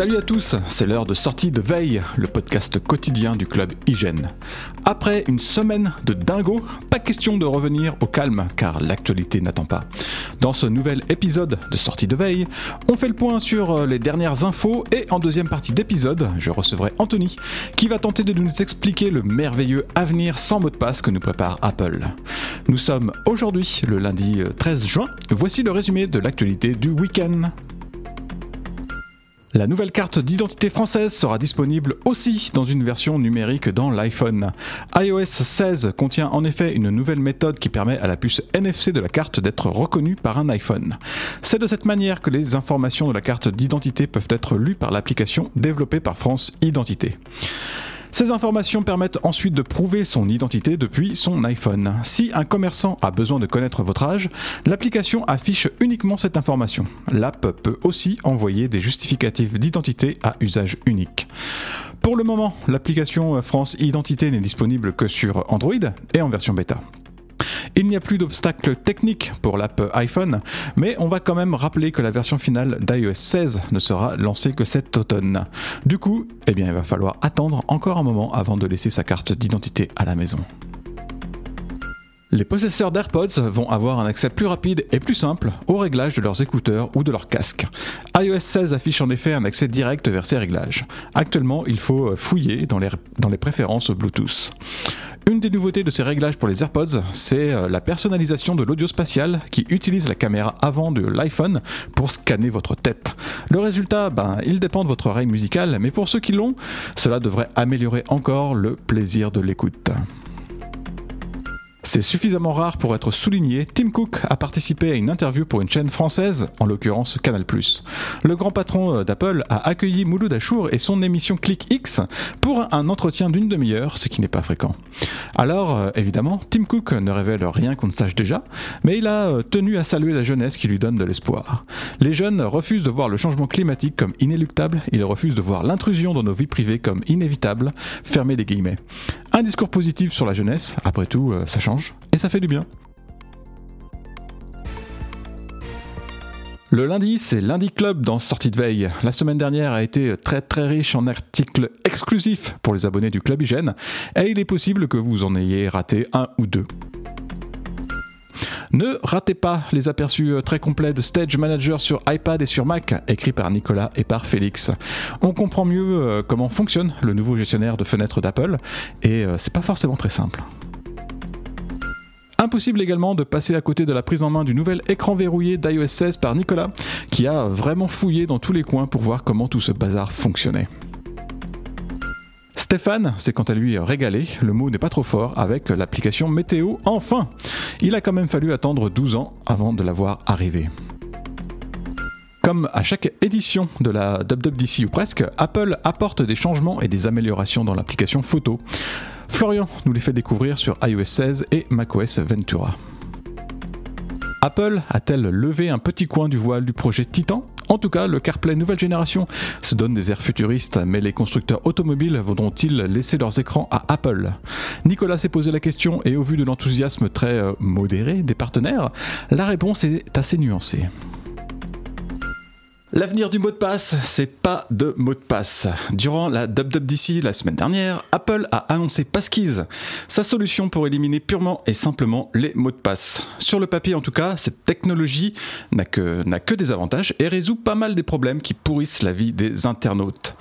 Salut à tous, c'est l'heure de sortie de Veille, le podcast quotidien du club Hygiène. Après une semaine de dingo, pas question de revenir au calme car l'actualité n'attend pas. Dans ce nouvel épisode de sortie de Veille, on fait le point sur euh, les dernières infos et en deuxième partie d'épisode, je recevrai Anthony qui va tenter de nous expliquer le merveilleux avenir sans mot de passe que nous prépare Apple. Nous sommes aujourd'hui le lundi 13 euh, juin, voici le résumé de l'actualité du week-end. La nouvelle carte d'identité française sera disponible aussi dans une version numérique dans l'iPhone. iOS 16 contient en effet une nouvelle méthode qui permet à la puce NFC de la carte d'être reconnue par un iPhone. C'est de cette manière que les informations de la carte d'identité peuvent être lues par l'application développée par France Identité. Ces informations permettent ensuite de prouver son identité depuis son iPhone. Si un commerçant a besoin de connaître votre âge, l'application affiche uniquement cette information. L'app peut aussi envoyer des justificatifs d'identité à usage unique. Pour le moment, l'application France Identité n'est disponible que sur Android et en version bêta. Il n'y a plus d'obstacles techniques pour l'app iPhone, mais on va quand même rappeler que la version finale d'iOS 16 ne sera lancée que cet automne. Du coup, eh bien, il va falloir attendre encore un moment avant de laisser sa carte d'identité à la maison. Les possesseurs d'AirPods vont avoir un accès plus rapide et plus simple aux réglages de leurs écouteurs ou de leurs casques. iOS 16 affiche en effet un accès direct vers ces réglages. Actuellement, il faut fouiller dans les préférences Bluetooth. Une des nouveautés de ces réglages pour les AirPods, c'est euh, la personnalisation de l'audio spatial qui utilise la caméra avant de l'iPhone pour scanner votre tête. Le résultat, ben, il dépend de votre oreille musicale, mais pour ceux qui l'ont, cela devrait améliorer encore le plaisir de l'écoute. C'est suffisamment rare pour être souligné, Tim Cook a participé à une interview pour une chaîne française, en l'occurrence Canal+. Le grand patron euh, d'Apple a accueilli Mouloud Achour et son émission ClickX pour un entretien d'une demi-heure, ce qui n'est pas fréquent. Alors, euh, évidemment, Tim Cook ne révèle rien qu'on ne sache déjà, mais il a euh, tenu à saluer la jeunesse qui lui donne de l'espoir. Les jeunes refusent de voir le changement climatique comme inéluctable, ils refusent de voir l'intrusion dans nos vies privées comme inévitable, fermez les guillemets. Un discours positif sur la jeunesse, après tout, ça change et ça fait du bien. Le lundi, c'est Lundi Club dans Sortie de Veille. La semaine dernière a été très très riche en articles exclusifs pour les abonnés du Club Hygiène, et il est possible que vous en ayez raté un ou deux. Ne ratez pas les aperçus très complets de Stage Manager sur iPad et sur Mac, écrits par Nicolas et par Félix. On comprend mieux euh, comment fonctionne le nouveau gestionnaire de fenêtres d'Apple, et euh, c'est pas forcément très simple. Impossible également de passer à côté de la prise en main du nouvel écran verrouillé d'iOS 16 par Nicolas, qui a vraiment fouillé dans tous les coins pour voir comment tout ce bazar fonctionnait. Stéphane s'est quant à lui régalé, le mot n'est pas trop fort, avec l'application Météo enfin Il a quand même fallu attendre 12 ans avant de la voir. Comme à chaque édition de la WWDC ou presque, Apple apporte des changements et des améliorations dans l'application photo. Florian nous les fait découvrir sur iOS 16 et macOS Ventura. Apple a-t-elle levé un petit coin du voile du projet Titan? En tout cas, le CarPlay nouvelle génération se donne des airs futuristes, mais les constructeurs automobiles voudront-ils laisser leurs écrans à Apple? Nicolas s'est posé la question et au vu de l'enthousiasme très euh, modéré des partenaires, la réponse est assez nuancée. L'avenir du mot de passe, c'est pas de mot de passe. Durant la WWDC la semaine dernière, Apple a annoncé Passkeys, sa solution pour éliminer purement et simplement les mots de passe. Sur le papier en tout cas, cette technologie n'a que, n'a que des avantages et résout pas mal des problèmes qui pourrissent la vie des internautes.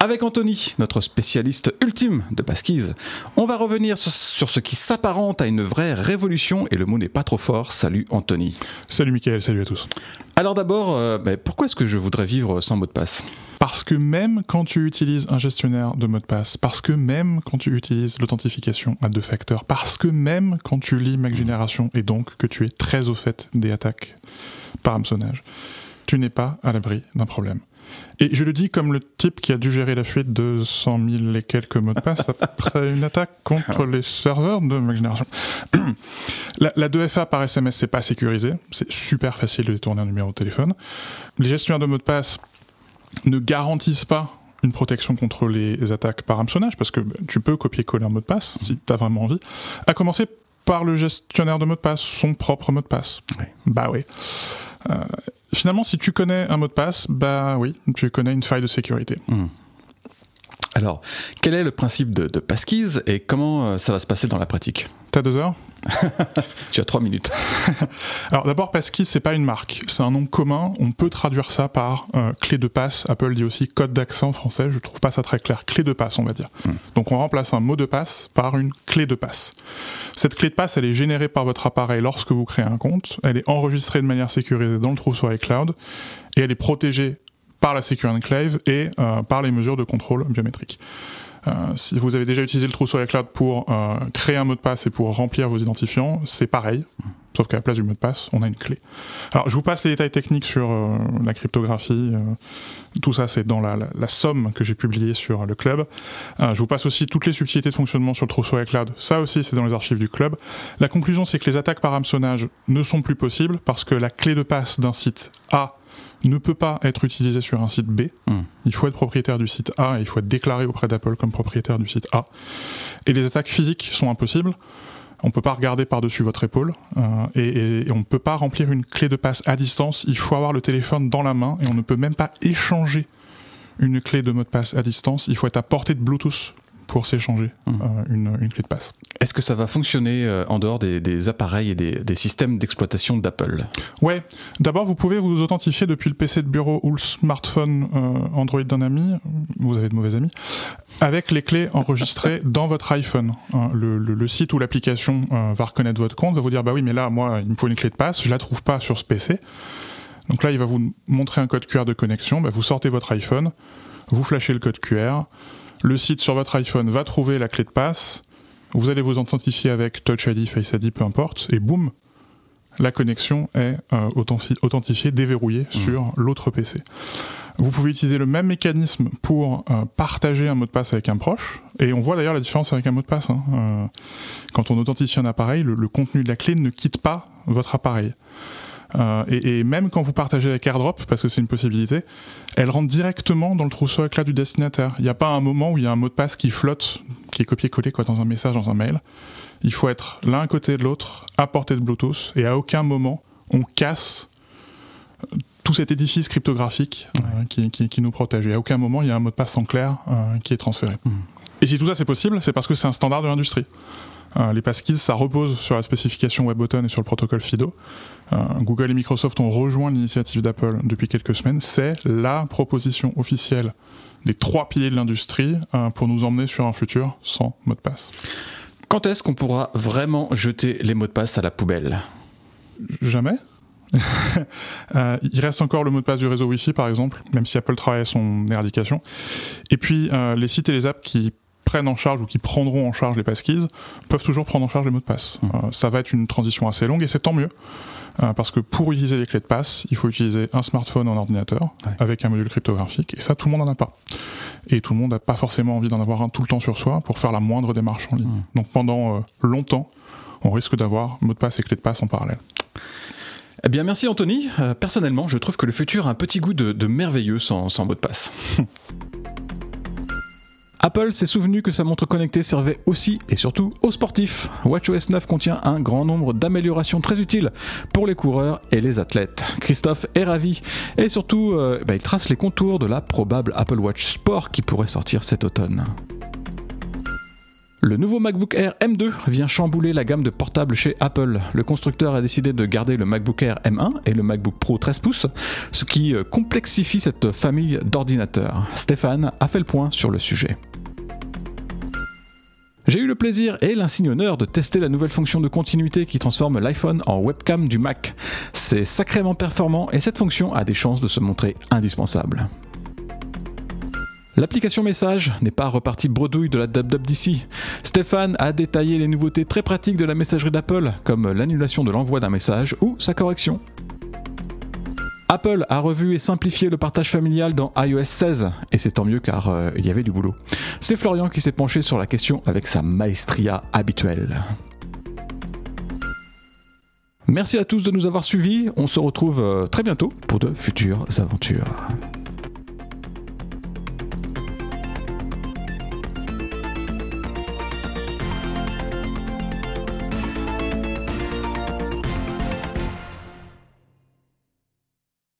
Avec Anthony, notre spécialiste ultime de Passkeys, on va revenir sur ce qui s'apparente à une vraie révolution et le mot n'est pas trop fort. Salut Anthony. Salut Mickaël, salut à tous. Alors d'abord, euh, pourquoi est-ce que je voudrais vivre sans mot de passe? Parce que même quand tu utilises un gestionnaire de mot de passe, parce que même quand tu utilises l'authentification à deux facteurs, parce que même quand tu lis Mac Génération et donc que tu es très au fait des attaques par hameçonnage, tu n'es pas à l'abri d'un problème. Et je le dis comme le type qui a dû gérer la fuite de 100 000 et quelques mots de passe après une attaque contre les serveurs de ma génération. la, la 2FA par SMS, c'est pas sécurisé. C'est super facile de détourner un numéro de téléphone. Les gestionnaires de mots de passe ne garantissent pas une protection contre les attaques par hameçonnage, parce que tu peux copier-coller un mot de passe si tu as vraiment envie. À commencer par le gestionnaire de mot de passe, son propre mot de passe. Bah oui. Finalement, si tu connais un mot de passe, bah oui, tu connais une faille de sécurité. Hmm. Alors, quel est le principe de, de Passkeys et comment ça va se passer dans la pratique? T'as deux heures? tu as trois minutes. Alors d'abord, Passkey, c'est pas une marque, c'est un nom commun. On peut traduire ça par euh, clé de passe. Apple dit aussi code d'accent français. Je trouve pas ça très clair. Clé de passe, on va dire. Hmm. Donc on remplace un mot de passe par une clé de passe. Cette clé de passe, elle est générée par votre appareil lorsque vous créez un compte. Elle est enregistrée de manière sécurisée dans le trou sur iCloud et elle est protégée par la Secure Enclave et euh, par les mesures de contrôle biométrique. Euh, si vous avez déjà utilisé le trousseau iCloud pour euh, créer un mot de passe et pour remplir vos identifiants, c'est pareil. Sauf qu'à la place du mot de passe, on a une clé. Alors, je vous passe les détails techniques sur euh, la cryptographie. tout ça, c'est dans la, somme que j'ai publiée sur le club. je vous passe aussi toutes les subtilités de fonctionnement sur le trousseau iCloud. Ça aussi, c'est dans les archives du club. La conclusion, c'est que les attaques par hameçonnage ne sont plus possibles parce que la clé de passe d'un site A ne peut pas être utilisé sur un site B. Hmm. Il faut être propriétaire du site A et il faut être déclaré auprès d'Apple comme propriétaire du site A. Et les attaques physiques sont impossibles. On ne peut pas regarder par-dessus votre épaule euh, et, on ne peut pas remplir une clé de passe à distance. Il faut avoir le téléphone dans la main et on ne peut même pas échanger une clé de mot de passe à distance. Il faut être à portée de Bluetooth pour s'échanger mmh. euh, une, clé de passe. Est-ce que ça va fonctionner euh, en dehors des, appareils et des, systèmes d'exploitation d'Apple? Ouais. D'abord, vous pouvez vous authentifier depuis le PC de bureau ou le smartphone euh, Android d'un ami. Vous avez de mauvais amis. Avec les clés enregistrées dans votre iPhone. Hein, le, site ou l'application va reconnaître votre compte, va vous dire bah oui, mais là, moi, il me faut une clé de passe. Je la trouve pas sur ce PC. Donc là, il va vous montrer un code QR de connexion. Bah, vous sortez votre iPhone, vous flashez le code QR le site sur votre iPhone va trouver la clé de passe, vous allez vous authentifier avec Touch ID, Face ID, peu importe, et boum, la connexion est euh, authentifiée, déverrouillée mmh. sur l'autre PC. Vous pouvez utiliser le même mécanisme pour euh, partager un mot de passe avec un proche, et on voit d'ailleurs la différence avec un mot de passe. Hein. Euh, quand on authentifie un appareil, le, contenu de la clé ne quitte pas votre appareil. Et, même quand vous partagez avec AirDrop, parce que c'est une possibilité, elle rentre directement dans le trousseau éclat du destinataire. Il n'y a pas un moment où il y a un mot de passe qui flotte, qui est copié-collé quoi, dans un message, dans un mail. Il faut être l'un à côté de l'autre, à portée de Bluetooth, et à aucun moment on casse tout cet édifice cryptographique euh, qui, nous protège. Et à aucun moment il y a un mot de passe en clair euh, qui est transféré. Mmh. Et si tout ça c'est possible, c'est parce que c'est un standard de l'industrie. Euh, les passkeys, ça repose sur la spécification WebAuthn et sur le protocole FIDO. Euh, Google et Microsoft ont rejoint l'initiative d'Apple depuis quelques semaines. C'est la proposition officielle des trois piliers de l'industrie euh, pour nous emmener sur un futur sans mot de passe. Quand est-ce qu'on pourra vraiment jeter les mots de passe à la poubelle? Jamais. il reste encore le mot de passe du réseau Wi-Fi, par exemple, même si Apple travaille à son éradication. Et puis, les sites et les apps qui prennent en charge ou qui prendront en charge les passkeys peuvent toujours prendre en charge les mots de passe. Mmh. Euh, ça va être une transition assez longue et c'est tant mieux. Euh, parce que pour utiliser les clés de passe, il faut utiliser un smartphone un ordinateur avec un module cryptographique, et ça, tout le monde n'en a pas. Et tout le monde n'a pas forcément envie d'en avoir un tout le temps sur soi pour faire la moindre démarche en ligne. Mmh. Donc pendant euh, longtemps, on risque d'avoir mot de passe et clés de passe en parallèle. Eh bien, merci Anthony. personnellement, je trouve que le futur a un petit goût de, merveilleux sans, sans mot de passe. Apple s'est souvenu que sa montre connectée servait aussi et surtout aux sportifs. WatchOS 9 contient un grand nombre d'améliorations très utiles pour les coureurs et les athlètes. Christophe est ravi et surtout euh, bah, il trace les contours de la probable Apple Watch Sport qui pourrait sortir cet automne. Le nouveau MacBook Air M2 vient chambouler la gamme de portables chez Apple. Le constructeur a décidé de garder le MacBook Air M1 et le MacBook Pro 13 pouces, ce qui euh, complexifie cette famille d'ordinateurs. Stéphane a fait le point sur le sujet. J'ai eu le plaisir et l'insigne honneur de tester la nouvelle fonction de continuité qui transforme l'iPhone en webcam du Mac. C'est sacrément performant et cette fonction a des chances de se montrer indispensable. L'application message n'est pas repartie bredouille de la WWDC. Stéphane a détaillé les nouveautés très pratiques de la messagerie d'Apple, comme l'annulation de l'envoi d'un message ou sa correction. Apple a revu et simplifié le partage familial dans iOS 16, et c'est tant mieux car euh, il y avait du boulot. C'est Florian qui s'est penché sur la question avec sa maestria habituelle. Merci à tous de nous avoir suivis, on se retrouve euh, très bientôt pour de futures aventures.